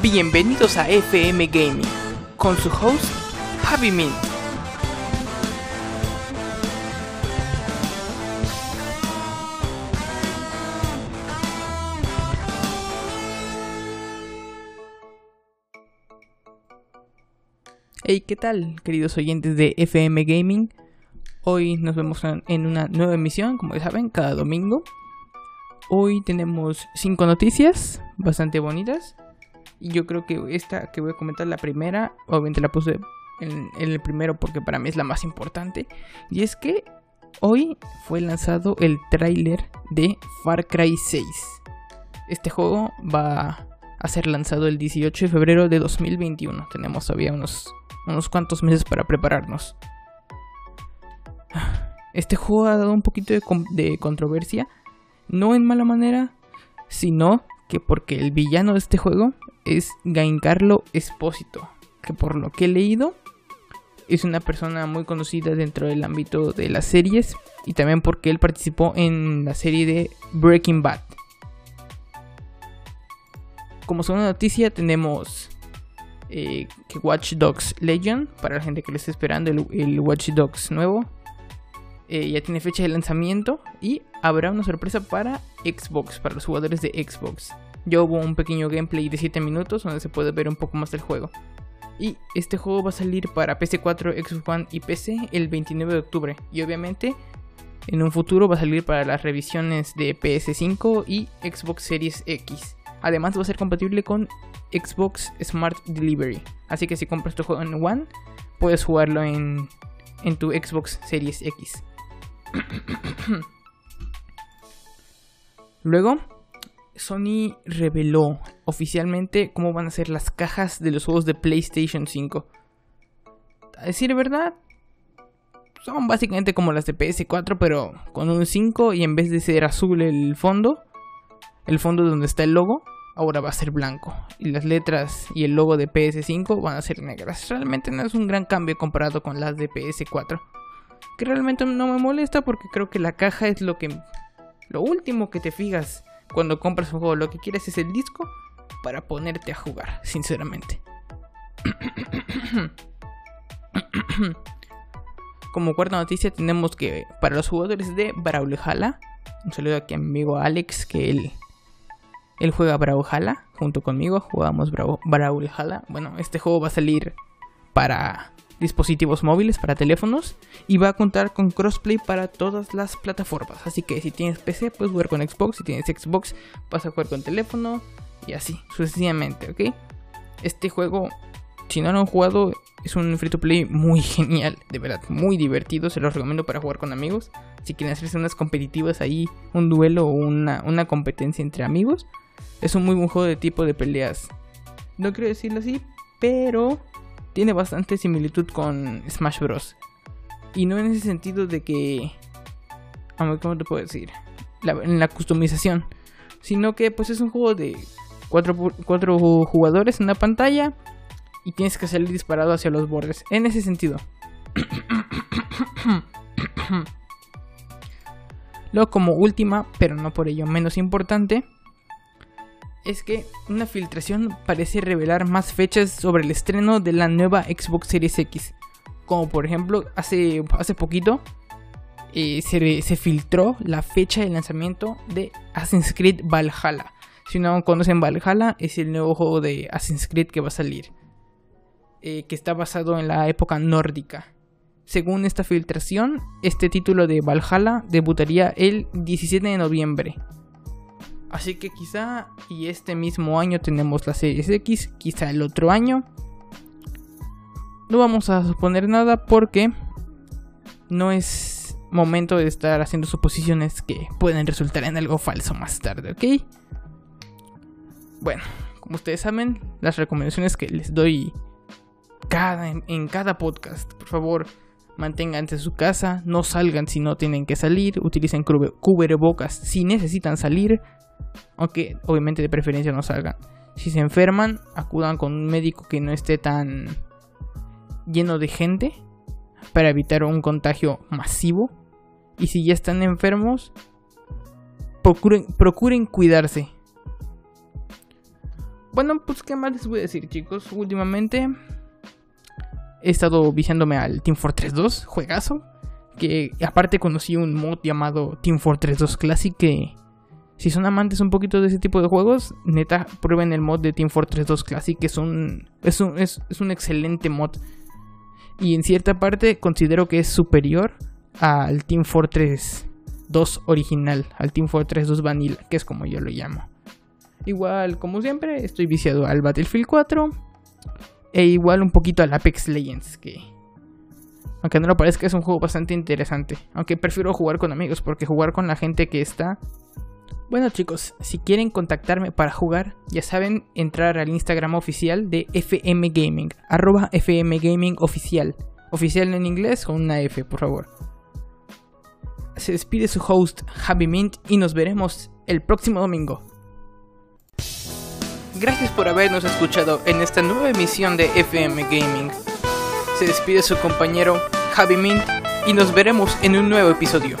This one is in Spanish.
Bienvenidos a FM Gaming con su host Javi Mint. Hey, ¿qué tal, queridos oyentes de FM Gaming? Hoy nos vemos en una nueva emisión, como ya saben, cada domingo. Hoy tenemos cinco noticias bastante bonitas. Y yo creo que esta que voy a comentar, la primera, obviamente la puse en, en el primero porque para mí es la más importante. Y es que hoy fue lanzado el tráiler de Far Cry 6. Este juego va a ser lanzado el 18 de febrero de 2021. Tenemos todavía unos, unos cuantos meses para prepararnos. Este juego ha dado un poquito de, de controversia. No en mala manera, sino que porque el villano de este juego es Giancarlo Espósito, que por lo que he leído es una persona muy conocida dentro del ámbito de las series y también porque él participó en la serie de Breaking Bad. Como segunda noticia tenemos eh, Watch Dogs Legion, para la gente que le está esperando el, el Watch Dogs nuevo, eh, ya tiene fecha de lanzamiento y habrá una sorpresa para Xbox, para los jugadores de Xbox. Ya hubo un pequeño gameplay de 7 minutos donde se puede ver un poco más del juego. Y este juego va a salir para PC4, Xbox One y PC el 29 de octubre. Y obviamente en un futuro va a salir para las revisiones de PS5 y Xbox Series X. Además va a ser compatible con Xbox Smart Delivery. Así que si compras tu juego en One, puedes jugarlo en, en tu Xbox Series X. Luego, Sony reveló oficialmente cómo van a ser las cajas de los juegos de PlayStation 5. A decir verdad, son básicamente como las de PS4, pero con un 5 y en vez de ser azul el fondo, el fondo donde está el logo, ahora va a ser blanco. Y las letras y el logo de PS5 van a ser negras. Realmente no es un gran cambio comparado con las de PS4. Que realmente no me molesta porque creo que la caja es lo que lo último que te fijas cuando compras un juego, lo que quieres es el disco para ponerte a jugar, sinceramente. Como cuarta noticia tenemos que para los jugadores de Brawlhalla, un saludo aquí a mi amigo Alex, que él, él juega Brawlhalla junto conmigo, jugamos Brawl- Brawlhalla. Bueno, este juego va a salir para dispositivos móviles, para teléfonos, y va a contar con crossplay para todas las plataformas. Así que si tienes PC, puedes jugar con Xbox, si tienes Xbox, vas a jugar con teléfono, y así, sucesivamente, ¿ok? Este juego, si no lo han jugado, es un free to play muy genial, de verdad, muy divertido, se los recomiendo para jugar con amigos. Si quieren hacerse unas competitivas ahí, un duelo o una, una competencia entre amigos, es un muy buen juego de tipo de peleas. No quiero decirlo así, pero tiene bastante similitud con Smash Bros. Y no en ese sentido de que... ¿Cómo te puedo decir? En la customización. Sino que pues es un juego de cuatro, cuatro jugadores en una pantalla y tienes que salir disparado hacia los bordes. En ese sentido. Luego como última, pero no por ello menos importante, es que una filtración parece revelar más fechas sobre el estreno de la nueva Xbox Series X. Como por ejemplo, hace, hace poquito eh, se, se filtró la fecha de lanzamiento de Assassin's Creed Valhalla. Si no conocen Valhalla, es el nuevo juego de Assassin's Creed que va a salir. eh, que está basado en la época nórdica. Según esta filtración, este título de Valhalla debutaría el 17 de noviembre. Así que quizá y este mismo año tenemos la Series X, quizá el otro año. No vamos a suponer nada porque no es momento de estar haciendo suposiciones que pueden resultar en algo falso más tarde, ¿ok? Bueno, como ustedes saben, las recomendaciones que les doy cada, en, en cada podcast, por favor, manténganse en su casa, no salgan si no tienen que salir, utilicen cubrebocas si necesitan salir, aunque obviamente de preferencia no salgan. Si se enferman, acudan con un médico que no esté tan lleno de gente para evitar un contagio masivo. Y si ya están enfermos, procuren cuidarse. Bueno, pues qué más les voy a decir, chicos. Últimamente he estado viciándome al Team Fortress 2, juegazo. Que aparte conocí un mod llamado Team Fortress 2 Classic que si son amantes un poquito de ese tipo de juegos, neta, prueben el mod de Team Fortress 2 Classic, que es un, es un, es, un excelente mod. Y en cierta parte considero que es superior al Team Fortress 2 original, al Team Fortress 2 Vanilla, que es como yo lo llamo. Igual, como siempre, estoy viciado al Battlefield 4 e igual un poquito al Apex Legends, que aunque no lo parezca es un juego bastante interesante, aunque prefiero jugar con amigos porque jugar con la gente que está bueno chicos, si quieren contactarme para jugar, ya saben entrar al Instagram oficial de FM Gaming, arroba. Oficial en inglés con una F, por favor. Se despide su host, Javi Mint, y nos veremos el próximo domingo. Gracias por habernos escuchado en esta nueva emisión de FM Gaming. Se despide su compañero, Javi Mint, y nos veremos en un nuevo episodio.